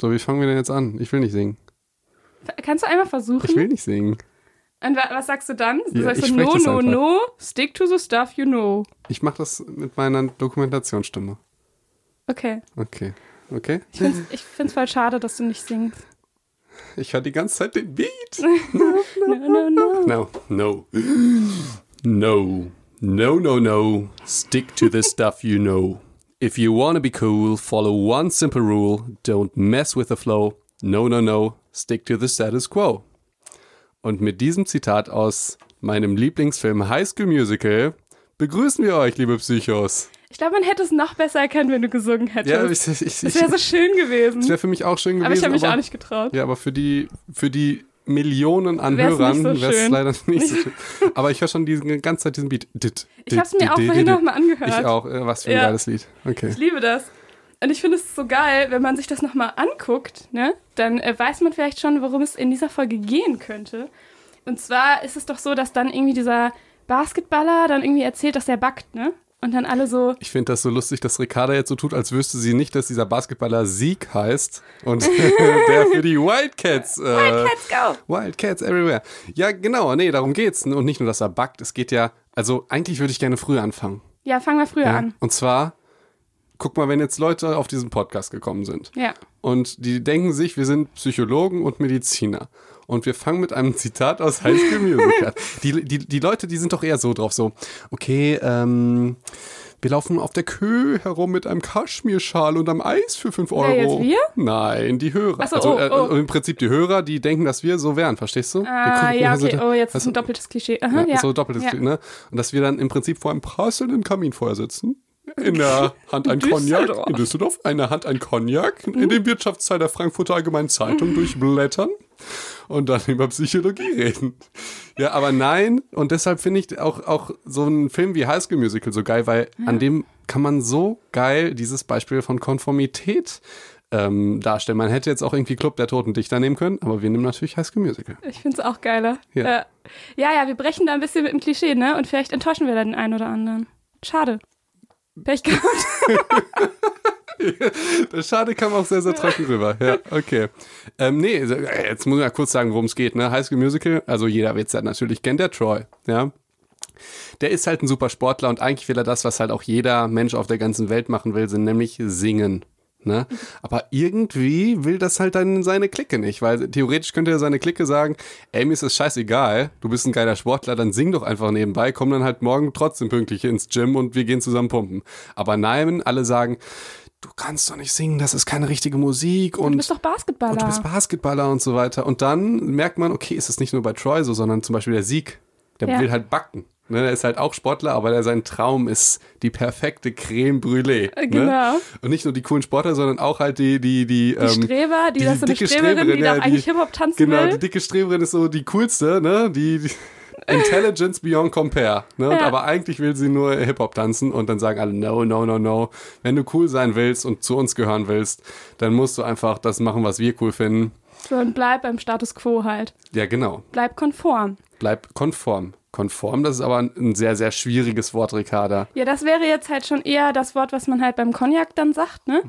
So, wie fangen wir denn jetzt an? Ich will nicht singen. Kannst du einmal versuchen? Ich will nicht singen. Und wa was sagst du dann? Du Ja, sagst ich so, no, no, no, stick to the stuff you know. Ich mache das mit meiner Dokumentationsstimme. Okay. Okay. Okay? Ich find's, ich find's voll schade, dass du nicht singst. Ich höre die ganze Zeit den Beat. No, no, no. No, no. No. No, no, no. Stick to the stuff you know. If you wanna be cool, follow one simple rule. Don't mess with the flow. No, no, no. Stick to the status quo. Und mit diesem Zitat aus meinem Lieblingsfilm High School Musical begrüßen wir euch, liebe Psychos. Ich glaube, man hätte es noch besser erkannt, wenn du gesungen hättest. Ja, ich, ich, ich, das wäre so schön gewesen. das wäre für mich auch schön gewesen. aber ich habe mich auch nicht getraut. Ja, aber für die, für die Millionen an Wär's Hörern so wäre es leider nicht so schön. Aber ich höre schon die ganze Zeit diesen Beat. Dit, Ich dit, habe es mir dit, auch dit, vorhin nochmal angehört. Ich auch. Was für ein Ja. geiles Lied. Okay. Ich liebe das. Und ich finde es so geil, wenn man sich das nochmal anguckt, ne? Dann äh, weiß man vielleicht schon, worum es in dieser Folge gehen könnte. Und zwar ist es doch so, dass dann irgendwie dieser Basketballer dann irgendwie erzählt, dass er backt, ne? Und dann alle so, Ich finde das so lustig, dass Ricarda jetzt so tut, als wüsste sie nicht, dass dieser Basketballer Sieg heißt und der für die Wildcats. Äh, let's go! Wildcats everywhere. Ja, genau. Nee, darum geht's. Und nicht nur, dass er backt. Es geht ja, also eigentlich würde ich gerne früher anfangen. Ja, fangen wir früher Ja? an. Und zwar, guck mal, wenn jetzt Leute auf diesen Podcast gekommen sind. Ja. Und die denken sich, wir sind Psychologen und Mediziner. Und wir fangen mit einem Zitat aus High School Musical. die, die, die Leute, die sind doch eher so drauf, so, okay, ähm, wir laufen auf der Kö herum mit einem Kaschmirschal und einem Eis für 5 Euro. Wer, jetzt wir? Nein, die Hörer. So, also oh, äh, oh. im Prinzip die Hörer, die denken, dass wir so wären, verstehst du? Ah, ja, also okay. da- Oh, jetzt weißt ist ein doppeltes Klischee. Aha, ja, ja. So doppeltes, ja. ne? Und dass wir dann im Prinzip vor einem prasselnden Kaminfeuer sitzen. In der Hand ein Cognac. Düsseldorf. In Düsseldorf. Eine Hand ein Cognac. In dem Wirtschaftsteil der Frankfurter Allgemeinen Zeitung durchblättern. Und dann über Psychologie reden. Ja, aber nein. Und deshalb finde ich auch, auch so einen Film wie High School Musical so geil, weil an dem kann man so geil dieses Beispiel von Konformität ähm, darstellen. Man hätte jetzt auch irgendwie Club der Toten Dichter nehmen können, aber wir nehmen natürlich High School Musical. Ich finde es auch geiler. Ja. Ja. ja, ja, wir brechen da ein bisschen mit dem Klischee, ne? Und vielleicht enttäuschen wir da den einen oder anderen. Schade. Pech gehabt. Der Schade kam auch sehr, sehr trocken rüber. Ja, okay. Ähm, nee, äh, jetzt muss ich mal kurz sagen, worum es geht. Ne? High School Musical, also jeder wird es ja natürlich kennen, der Troy. Ja. Der ist halt ein super Sportler und eigentlich will er das, was halt auch jeder Mensch auf der ganzen Welt machen will, sind nämlich singen. Ne? Aber irgendwie will das halt dann seine Clique nicht, weil theoretisch könnte er seine Clique sagen, ey, mir ist das scheißegal, du bist ein geiler Sportler, dann sing doch einfach nebenbei, komm dann halt morgen trotzdem pünktlich ins Gym und wir gehen zusammen pumpen. Aber nein, alle sagen, du kannst doch nicht singen, das ist keine richtige Musik und Du bist doch Basketballer. und du bist Basketballer und so weiter. Und dann merkt man, okay, ist es nicht nur bei Troy so, sondern zum Beispiel der Sieg. Der Ja. will halt backen. Ne, der ist halt auch Sportler, aber der, sein Traum ist die perfekte Creme Brûlée. Äh, genau. Ne? Und nicht nur die coolen Sportler, sondern auch halt die, die, die, die ähm, Streber, die, die das so eine Streberin, Streberin, die ja, doch eigentlich die- Hip-Hop tanzen Genau, die will. dicke Streberin ist so die coolste, ne? Die, die Intelligence beyond compare. Ne? Und Ja. Aber eigentlich will sie nur Hip-Hop tanzen und dann sagen alle, no, no, no, no. Wenn du cool sein willst und zu uns gehören willst, dann musst du einfach das machen, was wir cool finden. So, und bleib beim Status quo halt. Ja, genau. Bleib konform. Bleib konform. Konform, das ist aber ein, sehr, sehr schwieriges Wort, Ricarda. Ja, das wäre jetzt halt schon eher das Wort, was man halt beim Cognac dann sagt, ne?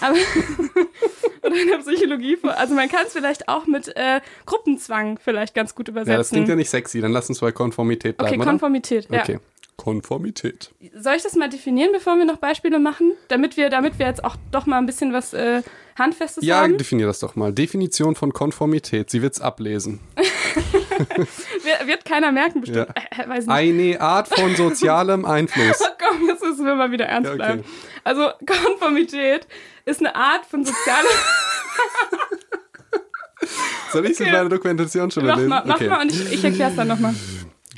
Aber oder in der Psychologie, also man kann es vielleicht auch mit äh, Gruppenzwang vielleicht ganz gut übersetzen. Ja, das klingt ja nicht sexy. Dann lass uns bei Konformität bleiben, okay, oder? Konformität, ja. Okay. Konformität. Soll ich das mal definieren, bevor wir noch Beispiele machen? Damit wir, damit wir jetzt auch doch mal ein bisschen was äh, Handfestes Ja, haben? definier das doch mal. Definition von Konformität. Sie wird's ablesen. Wir, wird keiner merken, bestimmt. Ja. Äh, nicht. Eine Art von sozialem Einfluss. Komm, jetzt müssen wir mal wieder ernst Ja, okay. bleiben. Also Konformität ist eine Art von sozialer... Soll ich Okay. in meine Dokumentation schon mach lesen? mal, mach okay. mal und ich, ich erkläre es dann nochmal.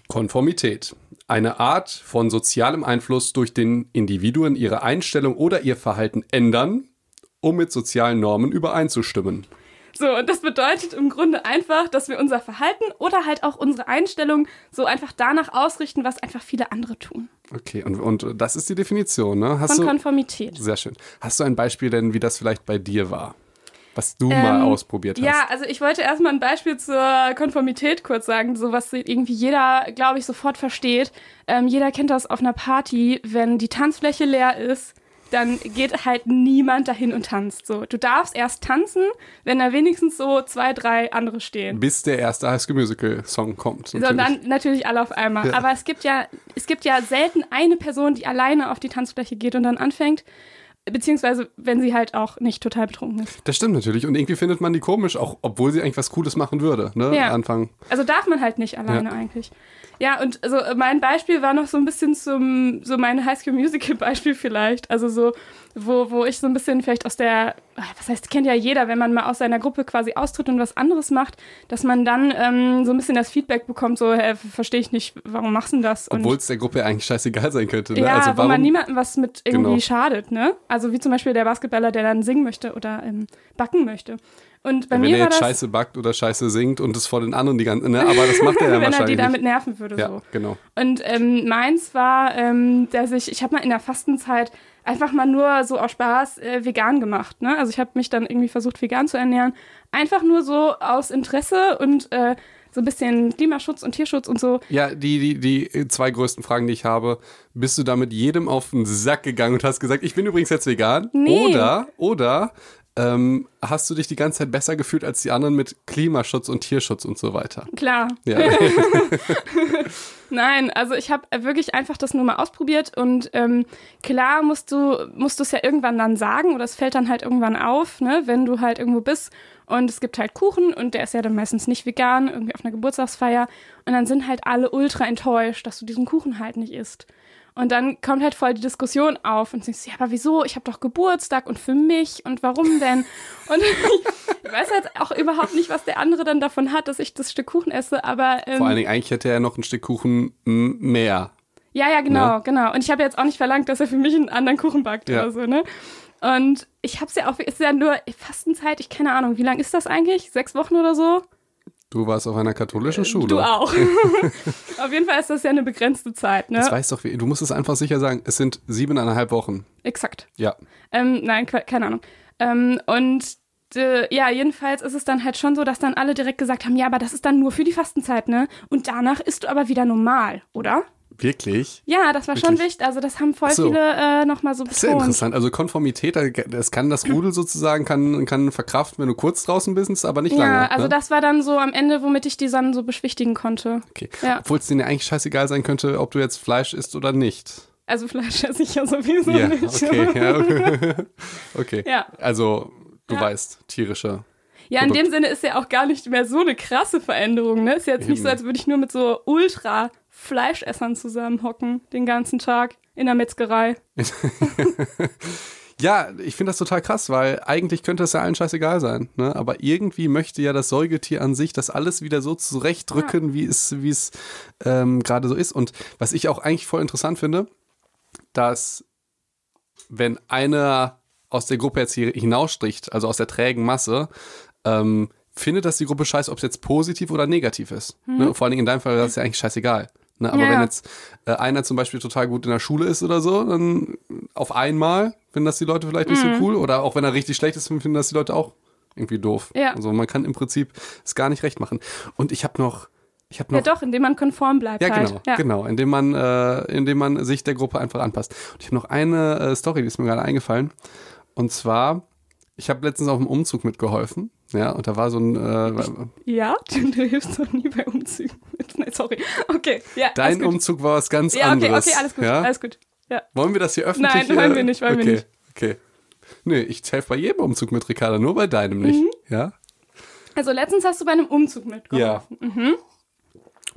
Konformität. Eine Art von sozialem Einfluss durch den Individuen ihre Einstellung oder ihr Verhalten ändern, um mit sozialen Normen übereinzustimmen. So, und das bedeutet im Grunde einfach, dass wir unser Verhalten oder halt auch unsere Einstellung so einfach danach ausrichten, was einfach viele andere tun. Okay, und, und das ist die Definition, ne? Hast Von du, Konformität. sehr schön. Hast du ein Beispiel denn, wie das vielleicht bei dir war? Was du mal Ähm, ausprobiert hast? Ja, also ich wollte erstmal ein Beispiel zur Konformität kurz sagen, so was irgendwie jeder, glaube ich, sofort versteht. Ähm, jeder kennt das auf einer Party, wenn die Tanzfläche leer ist, dann geht halt niemand dahin und tanzt. So, du darfst erst tanzen, wenn da wenigstens so zwei, drei andere stehen. Bis der erste High School Musical Song kommt. So, dann natürlich alle auf einmal. Ja. Aber es gibt ja, es gibt ja selten eine Person, die alleine auf die Tanzfläche geht und dann anfängt. Beziehungsweise, wenn sie halt auch nicht total betrunken ist. Das stimmt natürlich. Und irgendwie findet man die komisch, auch obwohl sie eigentlich was Cooles machen würde, ne? Ja. Anfang. Also darf man halt nicht alleine eigentlich. Ja, und also mein Beispiel war noch so ein bisschen zum, so mein Highschool Musical Beispiel vielleicht. Also so, wo, wo ich so ein bisschen vielleicht aus der, was heißt, kennt ja jeder, wenn man mal aus seiner Gruppe quasi austritt und was anderes macht, dass man dann ähm, so ein bisschen das Feedback bekommt, so, hä, verstehe ich nicht, warum machst du denn das? Obwohl es der Gruppe eigentlich scheißegal sein könnte. Ne? ja, also wo warum, man niemandem was mit irgendwie Genau. schadet, ne? Also wie zum Beispiel der Basketballer, der dann singen möchte oder ähm, backen möchte. Und bei wenn mir er war jetzt das, scheiße backt oder scheiße singt und es vor den anderen die ganze, ne? Aber das macht er dann wenn er die wahrscheinlich damit nerven würde, Ja, so. genau. Und ähm, meins war, ähm, dass ich, ich habe mal in der Fastenzeit einfach mal nur so aus Spaß äh, vegan gemacht. Ne? Also ich habe mich dann irgendwie versucht, vegan zu ernähren. Einfach nur so aus Interesse und äh, so ein bisschen Klimaschutz und Tierschutz und so. Ja, die, die, die zwei größten Fragen, die ich habe, bist du damit jedem auf den Sack gegangen und hast gesagt, ich bin übrigens jetzt vegan? Nee. Oder, oder ähm, hast du dich die ganze Zeit besser gefühlt als die anderen mit Klimaschutz und Tierschutz und so weiter? Klar. Ja. Nein, also ich habe wirklich einfach das nur mal ausprobiert und ähm, klar musst du musst du es ja irgendwann dann sagen oder es fällt dann halt irgendwann auf, ne, wenn du halt irgendwo bist und es gibt halt Kuchen und der ist ja dann meistens nicht vegan, irgendwie auf einer Geburtstagsfeier und dann sind halt alle ultra enttäuscht, dass du diesen Kuchen halt nicht isst. Und dann kommt halt voll die Diskussion auf und denkst, ja, aber wieso? Ich habe doch Geburtstag und für mich und warum denn? Und ich weiß halt auch überhaupt nicht, was der andere dann davon hat, dass ich das Stück Kuchen esse, aber ähm, Vor allen Dingen, eigentlich hätte er noch ein Stück Kuchen mehr. ja, ja, genau, Ja. genau. Und ich habe jetzt auch nicht verlangt, dass er für mich einen anderen Kuchen backt Ja. oder so, ne? Und ich habe es ja auch, es ist ja nur Fastenzeit, ich keine Ahnung, wie lang ist das eigentlich? Sechs Wochen oder so? Du warst auf einer katholischen Schule. Äh, Du auch. Auf jeden Fall ist das ja eine begrenzte Zeit, ne? Das weißt doch, du musst es einfach sicher sagen, es sind siebeneinhalb Wochen. Exakt. Ja. Ähm, nein, ke- keine Ahnung. Ähm, und äh, ja, jedenfalls ist es dann halt schon so, dass dann alle direkt gesagt haben, ja, aber das ist dann nur für die Fastenzeit, ne? Und danach isst du aber wieder normal, oder? Wirklich? Ja, das war schon Wirklich? wichtig. Also das haben voll so. viele äh, nochmal so Das ist ja betont. interessant. Also Konformität, das kann das Rudel sozusagen, kann, kann verkraften, wenn du kurz draußen bist, aber nicht Ja, lange. also ne? das war dann so am Ende, womit ich die dann so beschwichtigen konnte. Okay. Ja. Obwohl es denen ja eigentlich scheißegal sein könnte, ob du jetzt Fleisch isst oder nicht. Also Fleisch esse ich ja sowieso Ja, nicht. okay. Ja, okay. okay. Ja. Also, du Ja. weißt, tierische. Ja, in Produkt. dem Sinne ist ja auch gar nicht mehr so eine krasse Veränderung. Ne? Ist jetzt nicht so, Eben. als würde ich nur mit so Ultra-Fleischessern zusammenhocken den ganzen Tag in der Metzgerei. Ja, ich finde das total krass, weil eigentlich könnte es ja allen scheißegal sein. Ne? Aber irgendwie möchte ja das Säugetier an sich das alles wieder so zurechtrücken, wie es, wie es ähm, gerade so ist. Und was ich auch eigentlich voll interessant finde, dass wenn einer aus der Gruppe jetzt hier hinausstricht, also aus der trägen Masse, ähm, findet das die Gruppe scheiße, ob es jetzt positiv oder negativ ist. Ne? Vor allen Dingen in deinem Fall, das ist ja eigentlich scheißegal. Ne? Aber Ja, wenn ja. jetzt äh, einer zum Beispiel total gut in der Schule ist oder so, dann auf einmal finden das die Leute vielleicht nicht Mhm. so cool. Oder auch wenn er richtig schlecht ist, finden das die Leute auch irgendwie doof. Ja. Also man kann im Prinzip es gar nicht recht machen. Und ich habe noch, ich habe Ja, noch doch, indem man konform bleibt ja, halt. genau, Ja. genau, indem man, äh, indem man sich der Gruppe einfach anpasst. Und ich habe noch eine äh, Story, die ist mir gerade eingefallen. Und zwar, ich habe letztens auf dem Umzug mitgeholfen. Ja, und da war so ein, äh, Ja, du hilfst doch nie bei Umzügen mit. Nein, sorry. Okay, ja. dein. Umzug war was ganz Ja, okay, anderes. okay, alles gut, Ja? alles gut. Ja. Wollen wir das hier öffentlich? Nein, wollen äh, wir nicht, wollen wir okay, nicht. Okay. Nee, ich helfe bei jedem Umzug mit, Ricarda, nur bei deinem nicht. Mhm. Ja? Also letztens hast du bei einem Umzug mitgeholfen. Ja.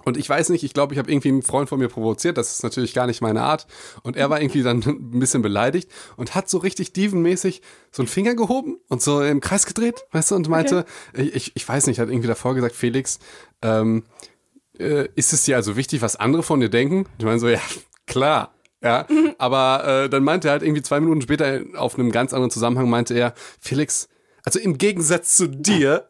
Und ich weiß nicht, ich glaube, ich habe irgendwie einen Freund von mir provoziert, das ist natürlich gar nicht meine Art. Und er war irgendwie dann ein bisschen beleidigt und hat so richtig dievenmäßig so einen Finger gehoben und so im Kreis gedreht, weißt du, und meinte, ich, ich weiß nicht, hat irgendwie davor gesagt, Felix, ähm, äh, ist es dir also wichtig, was andere von dir denken? Ich meine so, ja, klar. Ja, aber äh, dann meinte er halt irgendwie zwei Minuten später auf einem ganz anderen Zusammenhang meinte er, Felix, also im Gegensatz zu dir,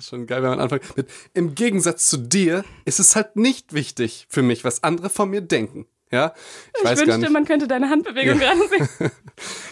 schon geil, wenn man anfängt mit, im Gegensatz zu dir ist es halt nicht wichtig für mich, was andere von mir denken. Ja, ich, Ich weiß gar wünschte, nicht. man könnte deine Handbewegung gerade sehen.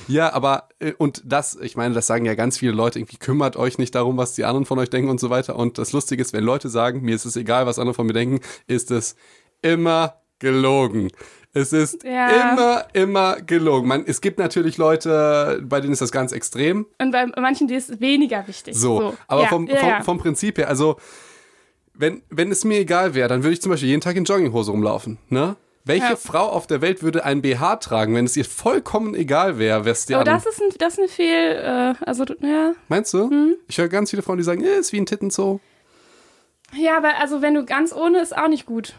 Ja, aber äh, und das, ich meine, das sagen ja ganz viele Leute, irgendwie kümmert euch nicht darum, was die anderen von euch denken und so weiter. Und das Lustige ist, wenn Leute sagen, mir ist es egal, was andere von mir denken, ist es immer gelogen. Es ist Ja. immer, immer gelogen. Man, es gibt natürlich Leute, bei denen ist das ganz extrem. Und bei manchen, die ist weniger wichtig. So, aber ja, vom, ja, vom, vom Prinzip her, also wenn, wenn es mir egal wäre, dann würde ich zum Beispiel jeden Tag in Jogginghose rumlaufen. Ne? Welche Ja. Frau auf der Welt würde einen BH tragen, wenn es ihr vollkommen egal wäre, dir Aber an- das ist, ein, das ist eine Fehl, äh, also, ja. Meinst du? Mhm. Ich höre ganz viele Frauen, die sagen, eh, ist wie ein Tittenzoo. Ja, aber also, wenn du ganz ohne, ist auch nicht gut.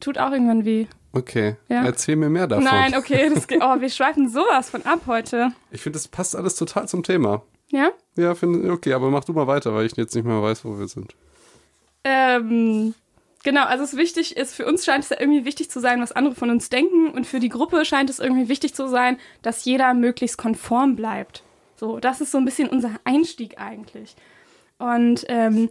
Tut auch irgendwann weh. Okay, Ja. erzähl mir mehr davon. Nein, okay, das geht, oh, wir schweifen sowas von ab heute. Ich finde, das passt alles total zum Thema. Ja? Ja, finde okay, aber mach du mal weiter, weil ich jetzt nicht mehr weiß, wo wir sind. Ähm, genau, also es ist wichtig ist, für uns scheint es ja irgendwie wichtig zu sein, was andere von uns denken und für die Gruppe scheint es irgendwie wichtig zu sein, dass jeder möglichst konform bleibt. So, das ist so ein bisschen unser Einstieg eigentlich. Und ähm,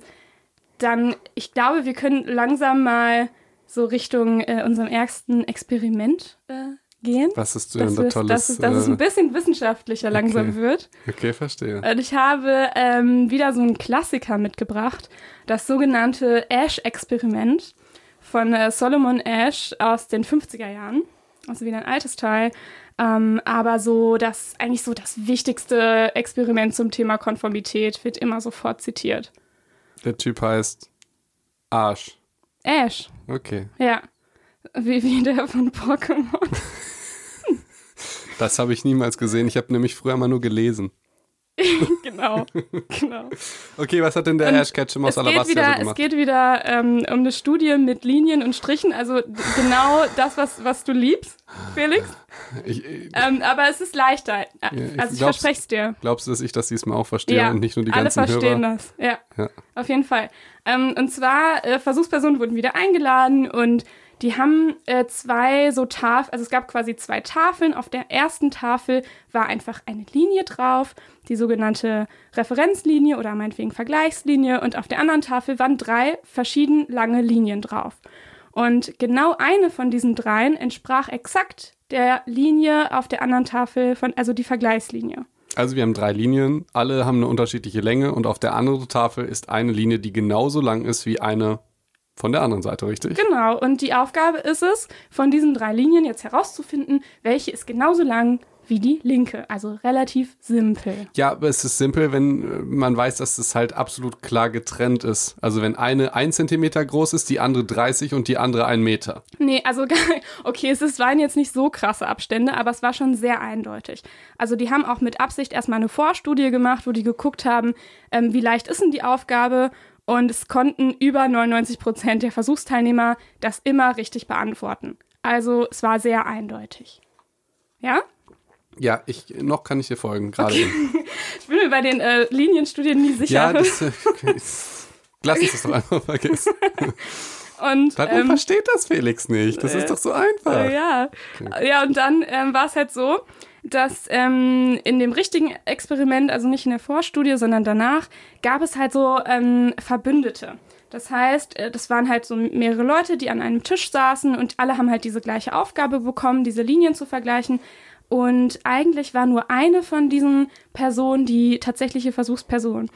dann, ich glaube, wir können langsam mal so Richtung äh, unserem ersten Experiment äh, gehen. Was ist denn Dass, da es, tolles? dass, es, dass es äh, ein bisschen wissenschaftlicher langsam okay. wird. okay, verstehe. Und ich habe ähm, wieder so einen Klassiker mitgebracht, das sogenannte Ash-Experiment von äh, Solomon Ash aus den 50er Jahren. Also wieder ein altes Teil. Ähm, aber so das, eigentlich so das wichtigste Experiment zum Thema Konformität wird immer sofort zitiert. Der Typ heißt Arsch. Ash, Okay. ja. Wie, wie der von Pokémon. Das habe ich niemals gesehen. Ich habe nämlich früher mal nur gelesen. genau, genau. Okay, was hat denn der Und Ash Ketchum aus Es Alabasta wieder, so es gemacht? geht wieder ähm, um eine Studie mit Linien und Strichen, also genau das, was, was du liebst, Felix. Ich, ich, Ähm, aber es ist leichter. Äh, ich also ich glaub's- verspreche es dir. glaubst du, dass ich das diesmal auch verstehe Ja, und nicht nur die alle ganzen verstehen Hörer? das. Ja, Ja. auf jeden Fall. Ähm, und zwar, äh, Versuchspersonen wurden wieder eingeladen und die haben äh, zwei so Tafeln, also es gab quasi zwei Tafeln. Auf der ersten Tafel war einfach eine Linie drauf, die sogenannte Referenzlinie oder meinetwegen Vergleichslinie. Und auf der anderen Tafel waren drei verschieden lange Linien drauf. Und genau eine von diesen dreien entsprach exakt der Linie auf der anderen Tafel, von, also die Vergleichslinie. Also wir haben drei Linien, alle haben eine unterschiedliche Länge und auf der anderen Tafel ist eine Linie, die genauso lang ist wie eine von der anderen Seite, richtig? Genau, und die Aufgabe ist es, von diesen drei Linien jetzt herauszufinden, welche ist genauso lang wie die linke. Also relativ simpel. Ja, aber es ist simpel, wenn äh, man weiß, dass es halt absolut klar getrennt ist. Also wenn eine ein Zentimeter groß ist, die andere 30 und die andere ein Meter. Nee, also okay, es ist, waren jetzt nicht so krasse Abstände, aber es war schon sehr eindeutig. Also die haben auch mit Absicht erstmal eine Vorstudie gemacht, wo die geguckt haben, ähm, wie leicht ist denn die Aufgabe und es konnten über 99 Prozent der Versuchsteilnehmer das immer richtig beantworten. Also es war sehr eindeutig. Ja? Ja, ich noch kann ich dir folgen, gerade eben. Ich bin mir bei den äh, Linienstudien nie sicher. Ja, das, äh, okay. Lass uns das doch einfach vergessen. und Warum ähm, versteht das Felix nicht? Das ist doch so einfach. äh, ja. ja, und dann ähm, war es halt so, dass ähm, in dem richtigen Experiment, also nicht in der Vorstudie, sondern danach, gab es halt so ähm, Verbündete. Das heißt, äh, das waren halt so mehrere Leute, die an einem Tisch saßen und alle haben halt diese gleiche Aufgabe bekommen, diese Linien zu vergleichen. Und eigentlich war nur eine von diesen Personen die tatsächliche Versuchsperson.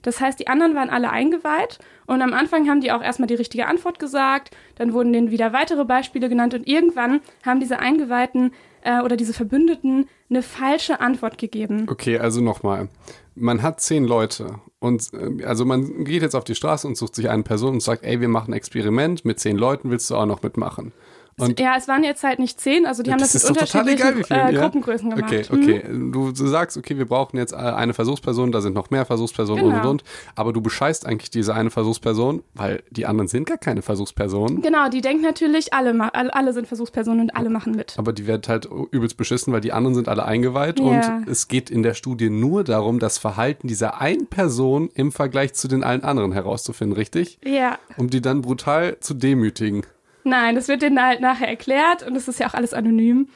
Das heißt, die anderen waren alle eingeweiht und am Anfang haben die auch erstmal die richtige Antwort gesagt, dann wurden denen wieder weitere Beispiele genannt und irgendwann haben diese Eingeweihten äh, oder diese Verbündeten eine falsche Antwort gegeben. Okay, also nochmal. Man hat zehn Leute und äh, also man geht jetzt auf die Straße und sucht sich eine Person und sagt, ey, wir machen ein Experiment mit zehn Leuten, willst du auch noch mitmachen? Und ja, es waren jetzt halt nicht zehn, also die haben das, ist mit unterschiedlichen egal, äh, ja? Gruppengrößen gemacht. Okay, Mhm. okay. Du, du sagst, okay, wir brauchen jetzt äh, eine Versuchsperson, da sind noch mehr Versuchspersonen und Genau. und und. Aber du bescheißt eigentlich diese eine Versuchsperson, weil die anderen sind gar keine Versuchspersonen. Genau, die denken natürlich, alle, alle, sind Versuchspersonen und alle machen mit. Aber die wird halt übelst beschissen, weil die anderen sind alle eingeweiht. Ja. Und es geht in der Studie nur darum, das Verhalten dieser einen Person im Vergleich zu den allen anderen herauszufinden, richtig? Ja. Um die dann brutal zu demütigen. Nein, das wird denen halt nachher erklärt und es ist ja auch alles anonym.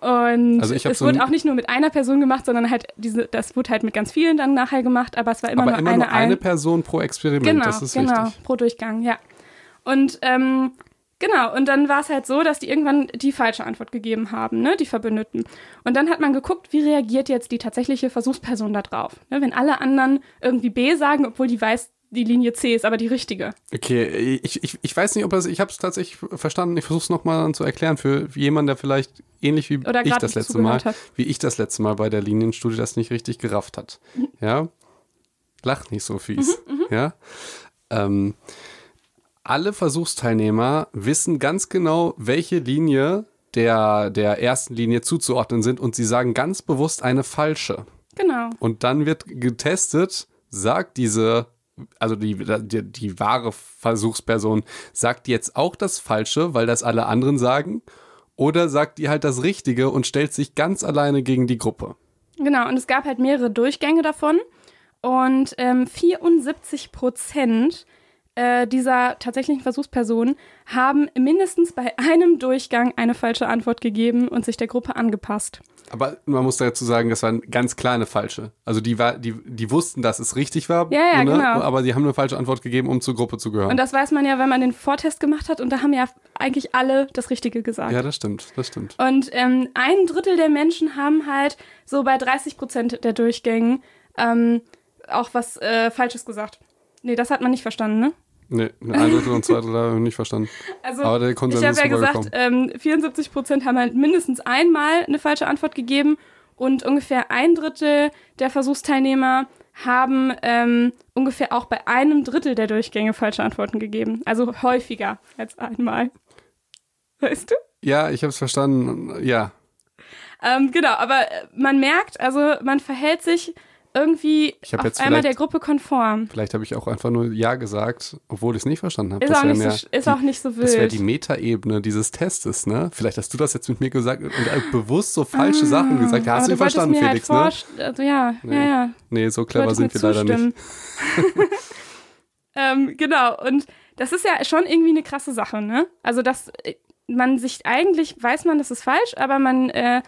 Und Also es wurde auch nicht nur mit einer Person gemacht, sondern halt diese, das wurde halt mit ganz vielen dann nachher gemacht, aber es war immer Aber nur immer eine, nur eine ein- Person pro Experiment, genau, das ist genau, wichtig. pro Durchgang, ja. Und ähm, genau, und dann war es halt so, dass die irgendwann die falsche Antwort gegeben haben, ne, die Verbündeten. Und dann hat man geguckt, wie reagiert jetzt die tatsächliche Versuchsperson da drauf. Ne, wenn alle anderen irgendwie B sagen, obwohl die weiß, die Linie C ist aber die richtige. Okay, ich, ich, ich weiß nicht, ob das, ich habe es tatsächlich verstanden. Ich versuche es nochmal zu erklären für jemanden, der vielleicht ähnlich wie Oder ich das letzte Mal, hat. wie ich das letzte Mal bei der Linienstudie das nicht richtig gerafft hat. Ja, lach nicht so fies. Ja, ähm, alle Versuchsteilnehmer wissen ganz genau, welche Linie der, der ersten Linie zuzuordnen sind und sie sagen ganz bewusst eine falsche. Genau. Und dann wird getestet, sagt diese, also die, die, die wahre Versuchsperson, sagt jetzt auch das Falsche, weil das alle anderen sagen? Oder sagt die halt das Richtige und stellt sich ganz alleine gegen die Gruppe? Genau, und es gab halt mehrere Durchgänge davon. Und ähm, 74 Prozent äh, dieser tatsächlichen Versuchspersonen haben mindestens bei einem Durchgang eine falsche Antwort gegeben und sich der Gruppe angepasst. Aber man muss dazu sagen, das waren ganz kleine falsche. Also die, war, die, die wussten, dass es richtig war, Ja, ja, ne? genau. aber die haben eine falsche Antwort gegeben, um zur Gruppe zu gehören. Und das weiß man ja, wenn man den Vortest gemacht hat. Und da haben ja eigentlich alle das Richtige gesagt. ja, das stimmt, das stimmt. Und ähm, ein Drittel der Menschen haben halt so bei 30 Prozent der Durchgängen ähm, auch was äh, Falsches gesagt. Nee, das hat man nicht verstanden, ne? Nee, ein Drittel und zwei Drittel habe ich nicht verstanden. Also, Aber der ich Konsens habe ist ja gesagt, ähm, 74 Prozent haben halt mindestens einmal eine falsche Antwort gegeben und ungefähr ein Drittel der Versuchsteilnehmer haben ähm, ungefähr auch bei einem Drittel der Durchgänge falsche Antworten gegeben. Also häufiger als einmal. Weißt du? Ja, ich habe es verstanden. Ja, Ähm, genau, aber man merkt, also man verhält sich irgendwie auf einmal der Gruppe konform. Vielleicht habe ich auch einfach nur Ja gesagt, obwohl ich es nicht verstanden habe. Ist, Das auch nicht, mehr so, ist die, auch nicht so Das wäre wild. die Metaebene dieses Testes, ne? Vielleicht hast du das jetzt mit mir gesagt und bewusst so falsche Sachen gesagt. Ja, hast du du verstanden, mir Felix, halt ne? Also ja, Nee. ja, ja. Nee, so clever sind wir leider nicht. ähm, genau, und das ist ja schon irgendwie eine krasse Sache, ne? Also, dass äh, man sich eigentlich, weiß man, das ist falsch, aber man äh,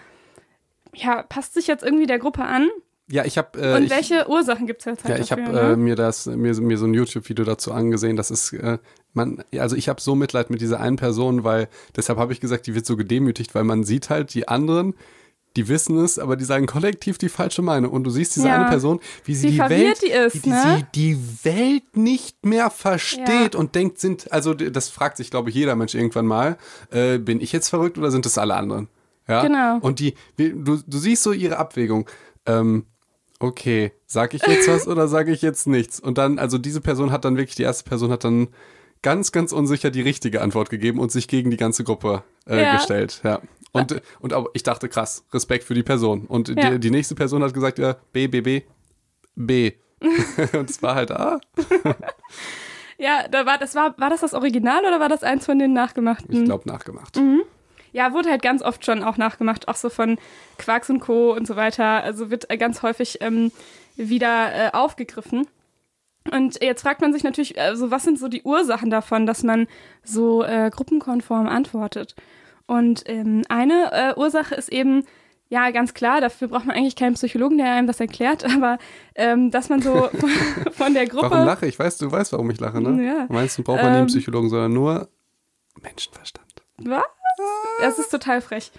ja, passt sich jetzt irgendwie der Gruppe an. Ja, ich habe äh, und ich, welche Ursachen gibt es jetzt halt ja, ich habe dafür, äh, ne? mir das mir, mir so ein YouTube-Video dazu angesehen. Das ist äh, man, also ich habe so Mitleid mit dieser einen Person, weil deshalb habe ich gesagt, die wird so gedemütigt, weil man sieht halt die anderen. Die wissen es, aber die sagen kollektiv die falsche Meinung. Und du siehst diese Ja. eine Person, wie sie Wie die Welt, die ist, wie die, ne? sie die Welt nicht mehr versteht Ja. und denkt, sind, also das fragt sich, glaube ich, jeder Mensch irgendwann mal, äh, bin ich jetzt verrückt oder sind es alle anderen? Ja. Genau. Und die, du, du siehst so ihre Abwägung. Ähm, okay, sag ich jetzt was oder sage ich jetzt nichts? Und dann, also diese Person hat dann wirklich, die erste Person hat dann ganz, ganz unsicher die richtige Antwort gegeben und sich gegen die ganze Gruppe äh, Ja. gestellt. Ja. Und, und aber ich dachte, krass, Respekt für die Person. Und Ja. die, die nächste Person hat gesagt, ja, B, B, B, B. und es war halt A. Ja, da war, das war, war das das Original oder war das eins von den nachgemachten? Ich glaube, nachgemacht. Mhm. Ja, wurde halt ganz oft schon auch nachgemacht, auch so von Quarks und Co. und so weiter. Also wird äh, ganz häufig ähm, wieder äh, aufgegriffen. Und jetzt fragt man sich natürlich, also was sind so die Ursachen davon, dass man so äh, gruppenkonform antwortet? Und ähm, eine äh, Ursache ist eben, ja, ganz klar, dafür braucht man eigentlich keinen Psychologen, der einem das erklärt, aber ähm, dass man so von, von der Gruppe. Warum lache ich? Weißt du, weißt, warum ich lache, ne? Ja. Meinst du, braucht man nie einen Ähm. Psychologen, sondern nur Menschenverstand. Was? Das ist total frech.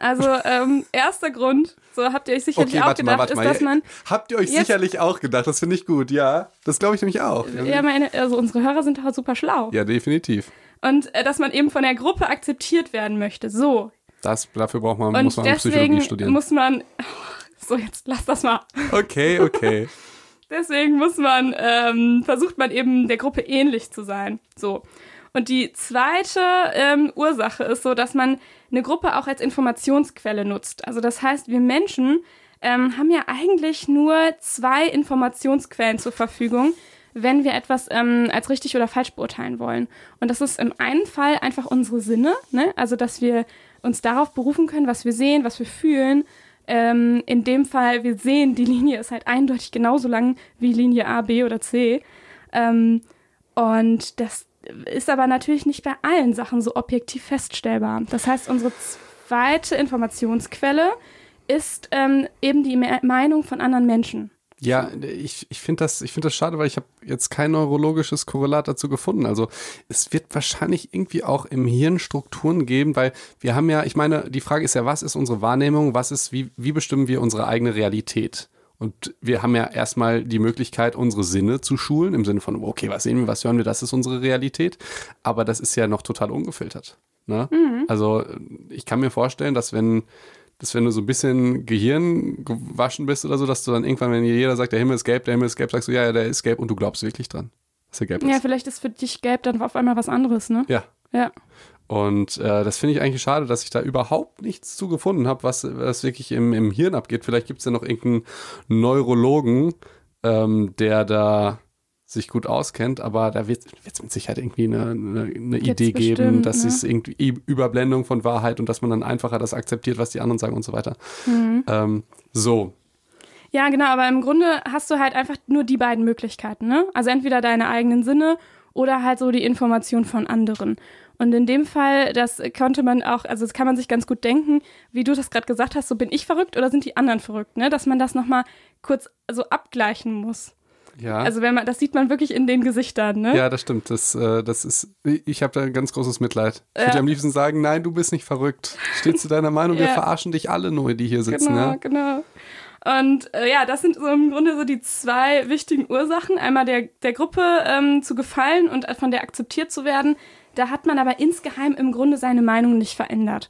Also, ähm, erster Grund, so habt ihr euch sicherlich Okay, auch mal, gedacht, warte ist, mal. dass man, Habt ihr euch sicherlich auch gedacht, das finde ich gut, ja. Das glaube ich nämlich auch. ja, meine, also unsere Hörer sind doch super schlau. Ja, definitiv. Und äh, dass man eben von der Gruppe akzeptiert werden möchte. So. Das, dafür braucht man, Und muss man Psychologie deswegen studieren. muss man. So, jetzt lass das mal. okay, okay. Deswegen muss man, ähm, versucht man eben der Gruppe ähnlich zu sein. So. Und die zweite ähm, Ursache ist so, dass man eine Gruppe auch als Informationsquelle nutzt. Also das heißt, wir Menschen ähm, haben ja eigentlich nur zwei Informationsquellen zur Verfügung, wenn wir etwas ähm, als richtig oder falsch beurteilen wollen. Und das ist im einen Fall einfach unsere Sinne, ne? also dass wir uns darauf berufen können, was wir sehen, was wir fühlen. Ähm, in dem Fall, wir sehen, die Linie ist halt eindeutig genauso lang wie Linie A, B oder C. Ähm, und das ist aber natürlich nicht bei allen Sachen so objektiv feststellbar. Das heißt, unsere zweite Informationsquelle ist ähm, eben die Me Meinung von anderen Menschen. Ja, ich, ich finde das, ich find das schade, weil ich habe jetzt kein neurologisches Korrelat dazu gefunden. Also es wird wahrscheinlich irgendwie auch im Hirn Strukturen geben, weil wir haben ja, ich meine, die Frage ist ja, was ist unsere Wahrnehmung, was ist, wie, wie bestimmen wir unsere eigene Realität? Und wir haben ja erstmal die Möglichkeit, unsere Sinne zu schulen, im Sinne von, okay, was sehen wir, was hören wir, das ist unsere Realität. Aber das ist ja noch total ungefiltert. Ne? Mhm. Also ich kann mir vorstellen, dass wenn, dass wenn du so ein bisschen Gehirn gewaschen bist oder so, dass du dann irgendwann, wenn jeder sagt, der Himmel ist gelb, der Himmel ist gelb, sagst du, ja, ja, der ist gelb und du glaubst wirklich dran, dass er gelb ist. Ja, vielleicht ist für dich gelb dann auf einmal was anderes, ne? Ja. Ja. Und äh, das finde ich eigentlich schade, dass ich da überhaupt nichts zu gefunden habe, was, was wirklich im, im Hirn abgeht. Vielleicht gibt es ja noch irgendeinen Neurologen, ähm, der da sich gut auskennt, aber da wird es mit Sicherheit irgendwie eine, eine, eine Idee bestimmt, geben, dass ne? es irgendwie Überblendung von Wahrheit und dass man dann einfacher das akzeptiert, was die anderen sagen und so weiter. Mhm. Ähm, so. Ja, genau, aber im Grunde hast du halt einfach nur die beiden Möglichkeiten, ne? Also entweder deine eigenen Sinne oder halt so die Information von anderen. Und in dem Fall, das konnte man auch, also das kann man sich ganz gut denken, wie du das gerade gesagt hast, so bin ich verrückt oder sind die anderen verrückt, ne? Dass man das nochmal kurz so abgleichen muss. Ja. Also wenn man, das sieht man wirklich in den Gesichtern, ne? Ja, das stimmt. Das, äh, das ist, ich habe da ein ganz großes Mitleid. Ich würde am liebsten sagen, nein, du bist nicht verrückt. Stehst zu deiner Meinung, ja. wir verarschen dich alle nur, die hier sitzen. Genau, ja? genau. Und äh, ja, das sind so im Grunde so die zwei wichtigen Ursachen. Einmal der, der Gruppe ähm, zu gefallen und von der akzeptiert zu werden. Da hat man aber insgeheim im Grunde seine Meinung nicht verändert.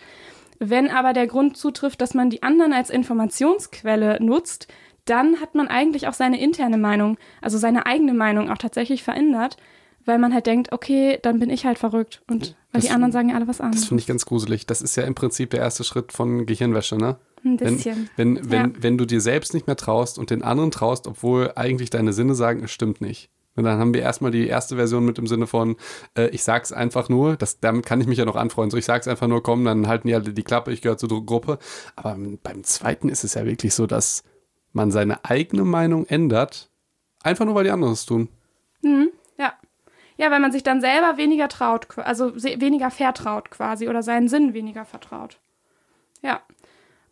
Wenn aber der Grund zutrifft, dass man die anderen als Informationsquelle nutzt, dann hat man eigentlich auch seine interne Meinung, also seine eigene Meinung auch tatsächlich verändert, weil man halt denkt, okay, dann bin ich halt verrückt und weil das, die anderen sagen ja alle was anderes. Das finde ich ganz gruselig. Das ist ja im Prinzip der erste Schritt von Gehirnwäsche, ne? Ein bisschen. Wenn, wenn, wenn, ja. wenn du dir selbst nicht mehr traust und den anderen traust, obwohl eigentlich deine Sinne sagen, es stimmt nicht. Und dann haben wir erstmal die erste Version mit dem Sinne von, äh, ich sag's einfach nur, das, damit kann ich mich ja noch anfreuen. So, ich sag's einfach nur, komm, dann halten die alle die Klappe, ich gehöre zur Gruppe. Aber beim zweiten ist es ja wirklich so, dass man seine eigene Meinung ändert, einfach nur weil die anderen es tun. Mhm, ja. Ja, weil man sich dann selber weniger traut, also weniger vertraut quasi oder seinen Sinn weniger vertraut. Ja.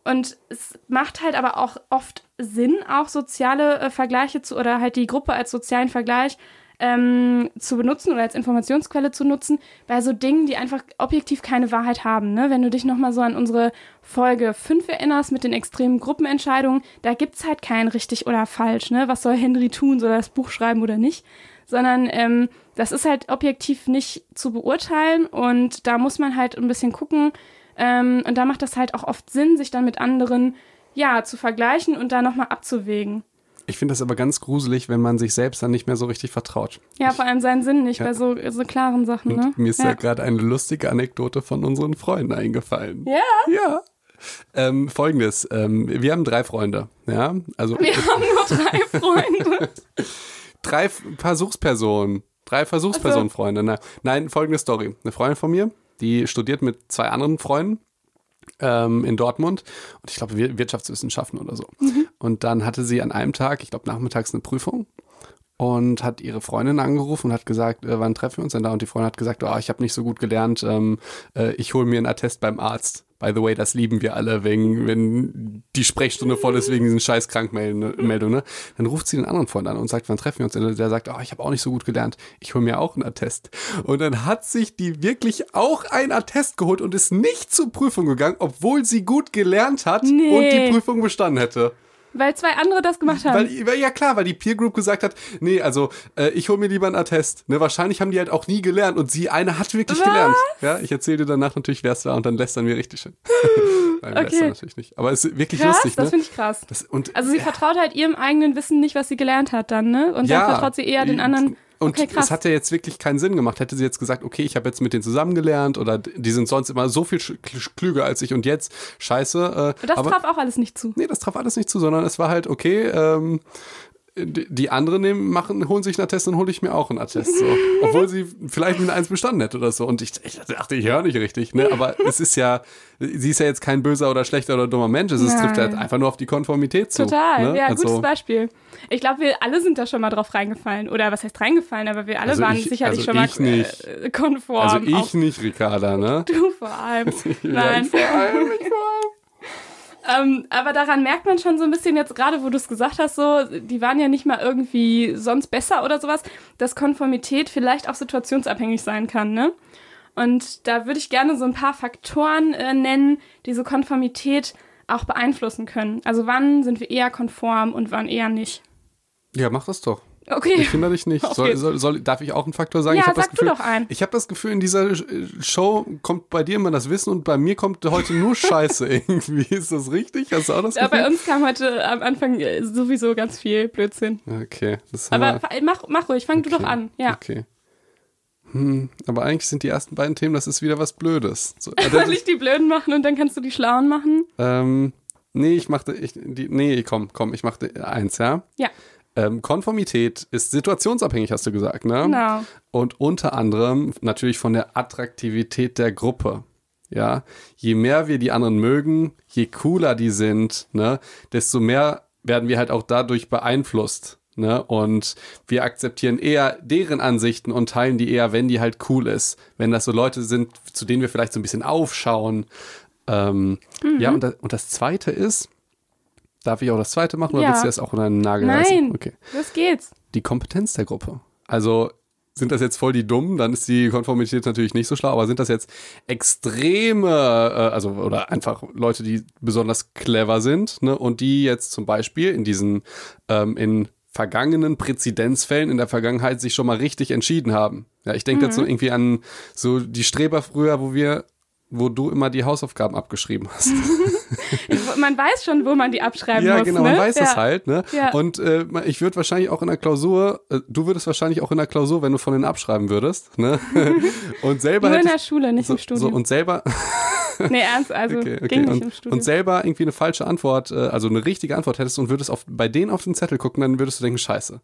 Und es macht halt aber auch oft Sinn, auch soziale äh, Vergleiche zu oder halt die Gruppe als sozialen Vergleich ähm, zu benutzen oder als Informationsquelle zu nutzen, bei so Dingen, die einfach objektiv keine Wahrheit haben. Ne? Wenn du dich nochmal so an unsere Folge 5 erinnerst mit den extremen Gruppenentscheidungen, da gibt es halt kein richtig oder falsch. Ne? Was soll Henry tun? Soll er das Buch schreiben oder nicht? Sondern ähm, das ist halt objektiv nicht zu beurteilen und da muss man halt ein bisschen gucken, ähm, und da macht das halt auch oft Sinn, sich dann mit anderen ja, zu vergleichen und da nochmal abzuwägen. Ich finde das aber ganz gruselig, wenn man sich selbst dann nicht mehr so richtig vertraut. Ja, vor allem seinen Sinn nicht ja. bei so, so klaren Sachen. Ne? mir ist ja, ja gerade eine lustige Anekdote von unseren Freunden eingefallen. Ja. Ja. Ähm, Folgendes: ähm, Wir haben drei Freunde. Ja, also. Wir haben nur drei Freunde. drei Versuchspersonen. Drei Versuchspersonen, Freunde. nein, folgende Story. Eine Freundin von mir, die studiert mit zwei anderen Freunden ähm, in Dortmund und ich glaube Wirtschaftswissenschaften oder so. Mhm. Und dann hatte sie an einem Tag, ich glaube nachmittags eine Prüfung und hat ihre Freundin angerufen und hat gesagt, äh, wann treffen wir uns denn da? Und die Freundin hat gesagt, oh, ich habe nicht so gut gelernt, ähm, äh, ich hole mir einen Attest beim Arzt. By the way, das lieben wir alle, wenn, wenn die Sprechstunde voll ist wegen diesen scheiß Krankmeldungen. Ne? Dann ruft sie den anderen Freund an und sagt, wann treffen wir uns? Und der sagt, oh, ich habe auch nicht so gut gelernt, ich hole mir auch einen Attest. Und dann hat sich die wirklich auch ein Attest geholt und ist nicht zur Prüfung gegangen, obwohl sie gut gelernt hat nee. und die Prüfung bestanden hätte. Weil zwei andere das gemacht haben. Weil, ja klar, weil die Peer Group gesagt hat, nee, also äh, ich hole mir lieber einen Attest. Ne, wahrscheinlich haben die halt auch nie gelernt und sie eine hat wirklich Was? gelernt. Ja, ich erzähle dir danach natürlich, wer es war und dann lästern wir richtig schön. Nein, okay. natürlich nicht. Aber es ist wirklich krass, lustig. Ne? Das finde ich krass. Das, und, also sie ja. vertraut halt ihrem eigenen Wissen nicht, was sie gelernt hat dann, ne? Und ja, dann vertraut sie eher den anderen. Und okay, es hat ja jetzt wirklich keinen Sinn gemacht. Hätte sie jetzt gesagt, okay, ich habe jetzt mit denen zusammengelernt oder die sind sonst immer so viel klüger als ich und jetzt, scheiße. Äh, das aber, traf auch alles nicht zu. Nee, das traf alles nicht zu, sondern es war halt, okay, ähm, die anderen nehmen, machen, holen sich einen Attest, dann hole ich mir auch einen Attest. So. Obwohl sie vielleicht mit eins bestanden hätte oder so. Und ich, ich dachte, ich höre nicht richtig. Ne? Aber es ist ja, sie ist ja jetzt kein böser oder schlechter oder dummer Mensch. Es Nein. trifft halt einfach nur auf die Konformität zu. Total, ne? ja, also, gutes Beispiel. Ich glaube, wir alle sind da schon mal drauf reingefallen. Oder was heißt reingefallen? Aber wir alle also waren ich, sicherlich also schon mal nicht. Äh, konform. Also ich nicht, Ricarda, ne? Du vor allem. Nein. Ja, vor allem, ich vor allem. Ähm, aber daran merkt man schon so ein bisschen jetzt gerade, wo du es gesagt hast, so, die waren ja nicht mal irgendwie sonst besser oder sowas, dass Konformität vielleicht auch situationsabhängig sein kann, ne? Und da würde ich gerne so ein paar Faktoren äh, nennen, die so Konformität auch beeinflussen können. Also wann sind wir eher konform und wann eher nicht. Ja, mach das doch. Okay. Ich finde dich nicht. Okay. Soll, soll, soll, darf ich auch einen Faktor sagen? Ja, ich sag du Gefühl, doch einen. Ich habe das Gefühl, in dieser Show kommt bei dir immer das Wissen und bei mir kommt heute nur Scheiße irgendwie. Ist das richtig? Hast du auch das Ja, bei uns kam heute am Anfang äh, sowieso ganz viel Blödsinn. Okay. Das Aber mach, mach ruhig, fang du doch Okay. an. Ja. Okay. Hm, aber eigentlich sind die ersten beiden Themen, das ist wieder was Blödes. So, äh, Soll ich die Blöden machen und dann kannst du die Schlauen machen? Ähm, nee, ich machte, ich, die, nee, komm, komm, ich machte eins, ja? Ja. Ähm, Konformität ist situationsabhängig, hast du gesagt, ne? Genau. Und unter anderem natürlich von der Attraktivität der Gruppe. Ja, je mehr wir die anderen mögen, je cooler die sind, ne, desto mehr werden wir halt auch dadurch beeinflusst. Ne? Und wir akzeptieren eher deren Ansichten und teilen die eher, wenn die halt cool ist. Wenn das so Leute sind, zu denen wir vielleicht so ein bisschen aufschauen. Ähm, Mhm. Ja, und das, und das zweite ist, darf ich auch das zweite machen oder Ja. willst du das auch in einen Nagel reißen? Nein. Okay Los geht's. die Kompetenz der Gruppe. Also sind das jetzt voll die Dummen, dann ist die Konformität natürlich nicht so schlau, aber sind das jetzt extreme, äh, also oder einfach Leute, die besonders clever sind, ne, und die jetzt zum Beispiel in diesen, ähm, in vergangenen Präzedenzfällen in der Vergangenheit sich schon mal richtig entschieden haben. Ja, ich denke jetzt so irgendwie an so die Streber früher, wo wir, wo du immer die Hausaufgaben abgeschrieben hast. Man weiß schon, wo man die abschreiben Ja, muss. genau, ne? man weiß ja. das halt, ne? Ja. Und äh, ich würde wahrscheinlich auch in der Klausur, äh, du würdest wahrscheinlich auch in der Klausur, wenn du von denen abschreiben würdest, ne? und selber Nur in der Schule, nicht so, im so Studium. und selber nee, ernst, also okay, okay, ging nicht und, im Studium. und selber irgendwie eine falsche Antwort, äh, also eine richtige Antwort hättest und würdest auf, bei denen auf den Zettel gucken, dann würdest du denken, scheiße.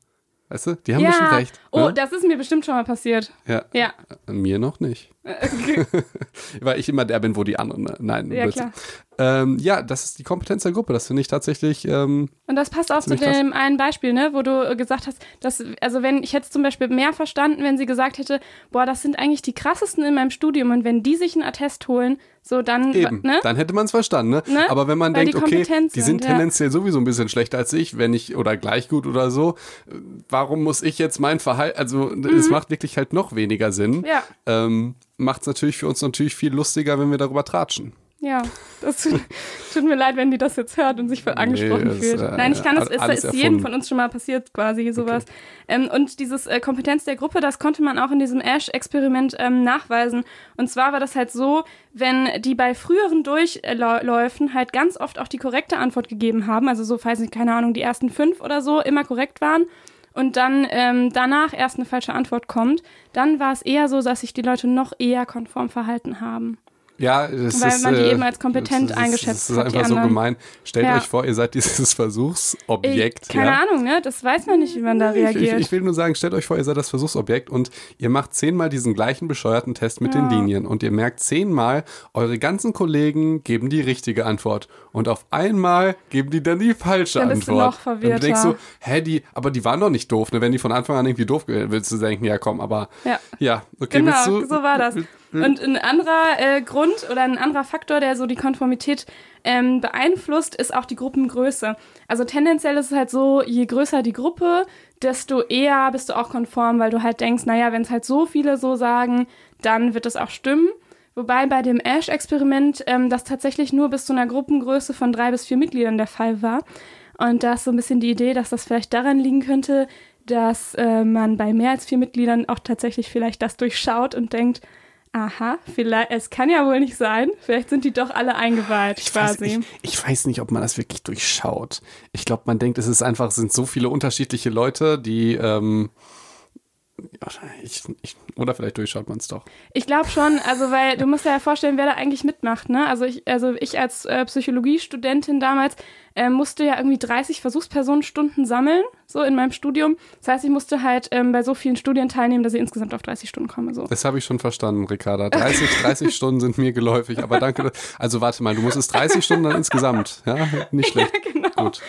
Weißt du? Die haben ja. bestimmt recht. Oh, ne? das ist mir bestimmt schon mal passiert. ja. Ja. Äh, Mir noch nicht. Weil ich immer der bin, wo die anderen. äh, Nein, Ja, klar. Ähm, ja, das ist die Kompetenz der Gruppe. Das finde ich tatsächlich. Ähm, Und das passt auch zu Ziemlich krass. dem einen Beispiel, ne, wo du äh, gesagt hast, dass, also wenn, ich hätte es zum Beispiel mehr verstanden, wenn sie gesagt hätte, boah, das sind eigentlich die krassesten in meinem Studium und wenn die sich einen Attest holen, so dann, Eben, ne? dann hätte man es verstanden, ne? Ne? Aber wenn man Weil denkt, die okay, die sind sind, ja. tendenziell sowieso ein bisschen schlechter als ich, wenn ich oder gleich gut oder so, warum muss ich jetzt mein Verhalten, also es macht wirklich halt noch weniger Sinn. Mhm. Ja. Ähm, macht es natürlich für uns natürlich viel lustiger, wenn wir darüber tratschen. Ja, das tut, mir leid, wenn die das jetzt hört und sich voll angesprochen das, fühlt. äh, Nein, ich kann das, alles ist jedem von uns schon mal passiert, quasi sowas. Ähm, und dieses äh, Kompetenz der Gruppe, das konnte man auch in diesem Ash-Experiment ähm, nachweisen. Und zwar war das halt so, wenn die bei früheren Durchläufen halt ganz oft auch die korrekte Antwort gegeben haben, also so, weiß nicht, keine Ahnung, die ersten fünf oder so immer korrekt waren, und dann ähm, danach erst eine falsche Antwort kommt, dann war es eher so, dass sich die Leute noch eher konform verhalten haben. Ja, das Weil ist, man die äh, eben als kompetent das eingeschätzt Das ist hat, einfach so gemein. Stellt Ja. euch vor, ihr seid dieses Versuchsobjekt. Ich, keine ja? Ahnung, ne? Das weiß man nicht, wie man da Ich, ich, reagiert. ich will nur sagen, stellt euch vor, ihr seid das Versuchsobjekt und ihr macht zehnmal diesen gleichen bescheuerten Test mit den Ja. Linien und ihr merkt zehnmal, eure ganzen Kollegen geben die richtige Antwort und auf einmal geben die dann die falsche Dann bist du Antwort. noch verwirrter. Und du denkst so, hä, die, aber die waren doch nicht doof, ne? Wenn die von Anfang an irgendwie doof gewesen willst du denken, ja komm, aber Ja. okay, Genau, willst du, so war das. Und ein anderer äh, Grund oder ein anderer Faktor, der so die Konformität ähm, beeinflusst, ist auch die Gruppengröße. Also tendenziell ist es halt so, je größer die Gruppe, desto eher bist du auch konform, weil du halt denkst, naja, wenn es halt so viele so sagen, dann wird das auch stimmen. Wobei bei dem Ash-Experiment ähm, das tatsächlich nur bis zu einer Gruppengröße von drei bis vier Mitgliedern der Fall war. Und da ist so ein bisschen die Idee, dass das vielleicht daran liegen könnte, dass äh, man bei mehr als vier Mitgliedern auch tatsächlich vielleicht das durchschaut und denkt, aha, vielleicht, es kann ja wohl nicht sein, vielleicht sind die doch alle eingeweiht Ich weiß, quasi. ich, ich weiß nicht, ob man das wirklich durchschaut. Ich glaube, man denkt, es ist einfach, es sind so viele unterschiedliche Leute, die ähm, ich, ich, oder vielleicht durchschaut man es doch. Ich glaube schon, also weil du musst dir ja vorstellen, wer da eigentlich mitmacht, ne? Also ich, also ich als äh, Psychologiestudentin damals äh, musste ja irgendwie 30 Versuchspersonenstunden sammeln, so in meinem Studium. Das heißt, ich musste halt ähm, bei so vielen Studien teilnehmen, dass ich insgesamt auf 30 Stunden komme. So. Das habe ich schon verstanden, Ricarda. 30, 30 Stunden sind mir geläufig, aber danke. Also warte mal, du musstest 30 Stunden dann insgesamt. Ja, nicht schlecht. genau. Gut.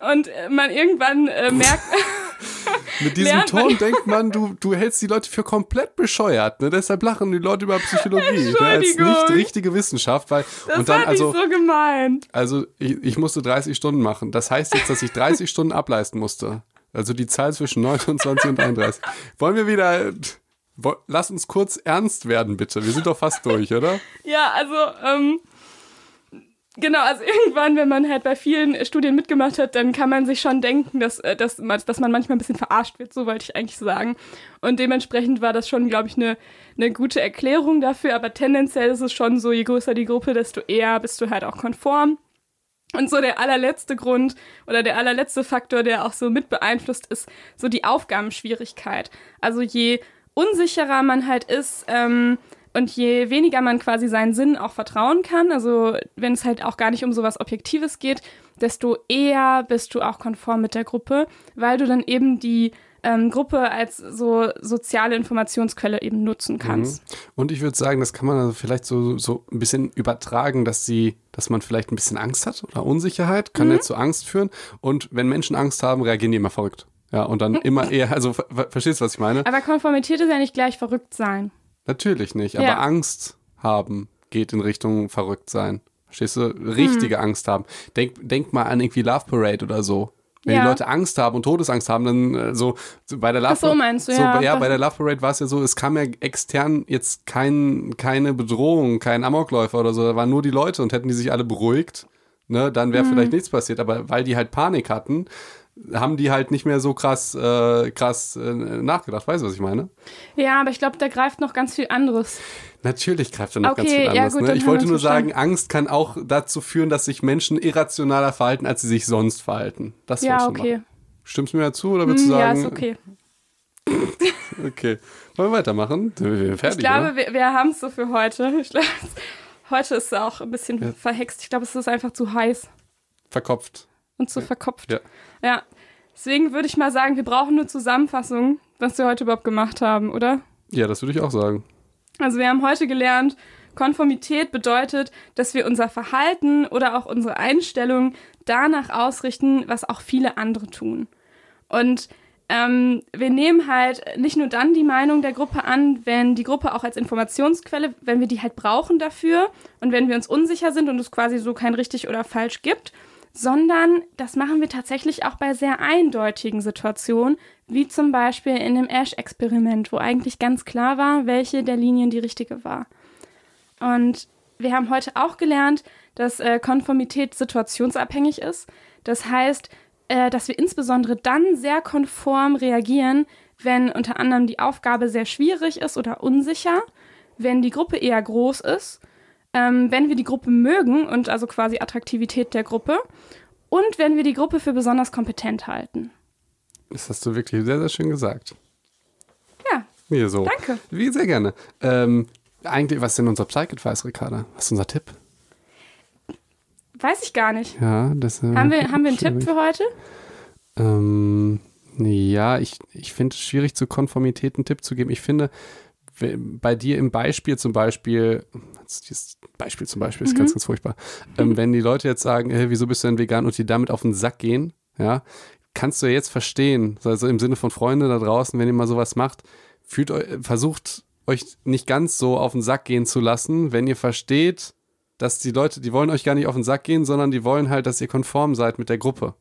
Und äh, man irgendwann äh, merkt, Mit diesem Lernt Ton denkt man, du, du hältst die Leute für komplett bescheuert. Ne? Deshalb lachen die Leute über Psychologie ne? als Entschuldigung. nicht richtige Wissenschaft. Weil, das und dann also, so gemeint. Also ich, ich musste 30 Stunden machen. Das heißt jetzt, dass ich 30 Stunden ableisten musste. Also die Zahl zwischen 29 und 31. Wollen wir wieder. Lass uns kurz ernst werden, bitte. Wir sind doch fast durch, oder? Ja, also, ähm, Genau, also irgendwann, wenn man halt bei vielen Studien mitgemacht hat, dann kann man sich schon denken, dass, äh, dass, dass man manchmal ein bisschen verarscht wird, so wollte ich eigentlich sagen. Und dementsprechend war das schon, glaube ich, eine, eine gute Erklärung dafür, aber tendenziell ist es schon so, je größer die Gruppe, desto eher bist du halt auch konform. Und so der allerletzte Grund oder der allerletzte Faktor, der auch so mit beeinflusst, ist so die Aufgabenschwierigkeit. Also je unsicherer man halt ist, ähm, und je weniger man quasi seinen Sinn auch vertrauen kann, also wenn es halt auch gar nicht um sowas Objektives geht, desto eher bist du auch konform mit der Gruppe, weil du dann eben die ähm, Gruppe als so soziale Informationsquelle eben nutzen kannst. Mhm. Und ich würde sagen, das kann man also vielleicht so, so ein bisschen übertragen, dass sie, dass man vielleicht ein bisschen Angst hat oder Unsicherheit, kann mhm. jetzt zu Angst führen. Und wenn Menschen Angst haben, reagieren die immer verrückt. Ja, und dann immer eher, also ver verstehst du, was ich meine? Aber Konformität ist ja nicht gleich verrückt sein. Natürlich nicht, aber ja. Angst haben geht in Richtung verrückt sein. Verstehst du? Richtige hm. Angst haben. Denk, denk mal an irgendwie Love Parade oder so. Wenn ja. die Leute Angst haben und Todesangst haben, dann äh, so, bei der Love Parade. so meinst du, so, ja. Ja, bei der Love Parade war es ja so, es kam ja extern jetzt kein, keine Bedrohung, kein Amokläufer oder so, da waren nur die Leute und hätten die sich alle beruhigt, ne, dann wäre mhm. vielleicht nichts passiert. Aber weil die halt Panik hatten, haben die halt nicht mehr so krass, äh, krass äh, nachgedacht. Weißt du, was ich meine? Ja, aber ich glaube, da greift noch ganz viel anderes. Natürlich greift da noch okay, ganz viel anderes. Ja, gut, ne? Ich wollte nur verstanden. sagen, Angst kann auch dazu führen, dass sich Menschen irrationaler verhalten, als sie sich sonst verhalten. Das ja, okay. Machen. Stimmst du mir dazu oder willst du sagen? Ja, ist okay. okay. Wollen wir weitermachen? Wir fertig, ich glaube, oder? wir, wir haben es so für heute. Ich glaube, heute ist es auch ein bisschen ja. verhext. Ich glaube, es ist einfach zu heiß. Verkopft. Und zu ja. verkopft. Ja. Ja, deswegen würde ich mal sagen, wir brauchen eine Zusammenfassung, was wir heute überhaupt gemacht haben, oder? Ja, das würde ich auch sagen. Also wir haben heute gelernt, Konformität bedeutet, dass wir unser Verhalten oder auch unsere Einstellung danach ausrichten, was auch viele andere tun. Und ähm, wir nehmen halt nicht nur dann die Meinung der Gruppe an, wenn die Gruppe auch als Informationsquelle, wenn wir die halt brauchen dafür und wenn wir uns unsicher sind und es quasi so kein richtig oder falsch gibt, sondern das machen wir tatsächlich auch bei sehr eindeutigen Situationen, wie zum Beispiel in dem Ash-Experiment, wo eigentlich ganz klar war, welche der Linien die richtige war. Und wir haben heute auch gelernt, dass äh, Konformität situationsabhängig ist. Das heißt, äh, dass wir insbesondere dann sehr konform reagieren, wenn unter anderem die Aufgabe sehr schwierig ist oder unsicher, wenn die Gruppe eher groß ist ähm, wenn wir die Gruppe mögen und also quasi Attraktivität der Gruppe und wenn wir die Gruppe für besonders kompetent halten. Das hast du wirklich sehr, sehr schön gesagt. Ja. Mir so. Danke. Wie sehr gerne. Ähm, eigentlich, was ist denn unser Psych-Advice, Ricarda? Was ist unser Tipp? Weiß ich gar nicht. Ja, das äh, haben wir Haben wir einen Tipp für heute? Ähm, ja, ich, ich finde es schwierig, zu Konformität einen Tipp zu geben. Ich finde, bei dir im Beispiel zum Beispiel, dieses Beispiel zum Beispiel ist mhm. ganz, ganz furchtbar. Ähm, wenn die Leute jetzt sagen, hey, wieso bist du denn vegan und die damit auf den Sack gehen, ja, kannst du ja jetzt verstehen, also im Sinne von Freunde da draußen, wenn ihr mal sowas macht, fühlt euch, versucht euch nicht ganz so auf den Sack gehen zu lassen, wenn ihr versteht, dass die Leute, die wollen euch gar nicht auf den Sack gehen, sondern die wollen halt, dass ihr konform seid mit der Gruppe.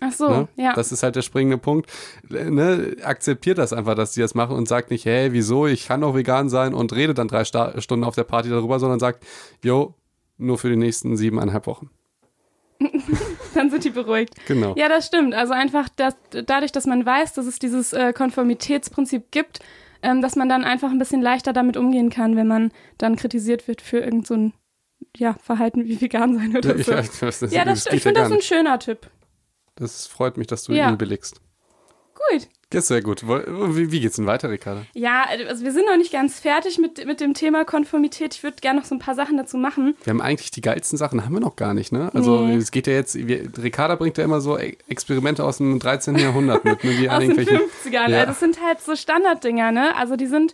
Ach so, ne? ja. Das ist halt der springende Punkt. Ne? Akzeptiert das einfach, dass die das machen und sagt nicht, hey, wieso, ich kann doch vegan sein und rede dann drei Sta Stunden auf der Party darüber, sondern sagt, yo, nur für die nächsten siebeneinhalb Wochen. dann sind die beruhigt. Genau. Ja, das stimmt. Also einfach dass, dadurch, dass man weiß, dass es dieses äh, Konformitätsprinzip gibt, ähm, dass man dann einfach ein bisschen leichter damit umgehen kann, wenn man dann kritisiert wird für irgendein so ja, Verhalten wie vegan sein oder so. Ja, ich, ich finde das ein schöner Tipp. Das freut mich, dass du ja. ihn billigst. Gut. Ja, sehr gut. Wie, wie geht's denn weiter, Ricarda? Ja, also wir sind noch nicht ganz fertig mit, mit dem Thema Konformität. Ich würde gerne noch so ein paar Sachen dazu machen. Wir haben eigentlich die geilsten Sachen, haben wir noch gar nicht, ne? Also nee. es geht ja jetzt, wir, Ricarda bringt ja immer so e- Experimente aus dem 13. Jahrhundert mit. Ne, die aus den 50ern. Ja. Das sind halt so Standarddinger, ne? Also die sind,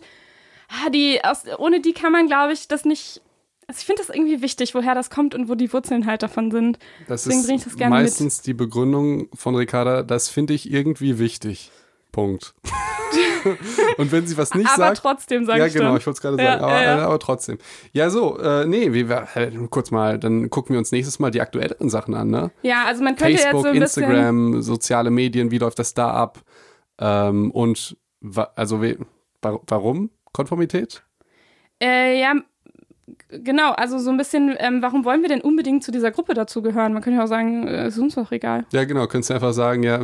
ah, die, aus, ohne die kann man, glaube ich, das nicht also ich finde das irgendwie wichtig, woher das kommt und wo die Wurzeln halt davon sind. Das Deswegen bringe ich das gerne meistens mit. die Begründung von Ricarda, das finde ich irgendwie wichtig. Punkt. und wenn sie was nicht aber sagt. Aber trotzdem, sag ja, ich Ja, genau, ich wollte es gerade sagen. Ja, aber, ja, aber, trotzdem. Ja, so, äh, nee, wir, äh, kurz mal, dann gucken wir uns nächstes Mal die aktuelleren Sachen an, ne? Ja, also man könnte Facebook, jetzt so ein Instagram, soziale Medien, wie läuft das da ab? Ähm, und also warum Konformität? Äh, ja, genau, also so ein bisschen, ähm, warum wollen wir denn unbedingt zu dieser Gruppe dazugehören? Man könnte ja auch sagen, äh, ist uns doch egal. Ja, genau, könntest du einfach sagen, ja,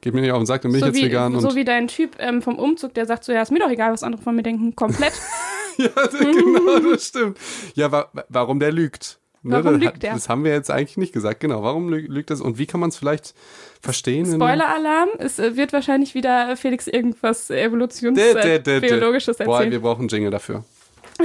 geht mir nicht auf den Sack, dann bin so ich jetzt wie, vegan. so wie dein Typ ähm, vom Umzug, der sagt so, ja, ist mir doch egal, was andere von mir denken. Komplett. ja, genau, das stimmt. Ja, wa warum der lügt? Ne, Warum das, lügt der? Das haben wir jetzt eigentlich nicht gesagt. Genau, warum lü lügt das? Und wie kann man es vielleicht verstehen? Spoiler-Alarm, es äh, wird wahrscheinlich wieder Felix irgendwas evolutionsbiologisches Boah, erzählen. wir brauchen einen Jingle dafür.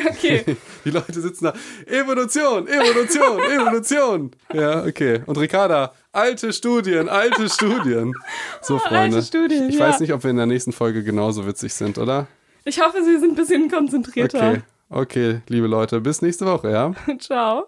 Okay. Die Leute sitzen da, Evolution, Evolution, Evolution. Ja, okay. Und Ricarda, alte Studien, alte Studien. So, Freunde. alte Studien, ich ja. weiß nicht, ob wir in der nächsten Folge genauso witzig sind, oder? Ich hoffe, Sie sind ein bisschen konzentrierter. Okay. Okay, liebe Leute, bis nächste Woche, ja? Ciao.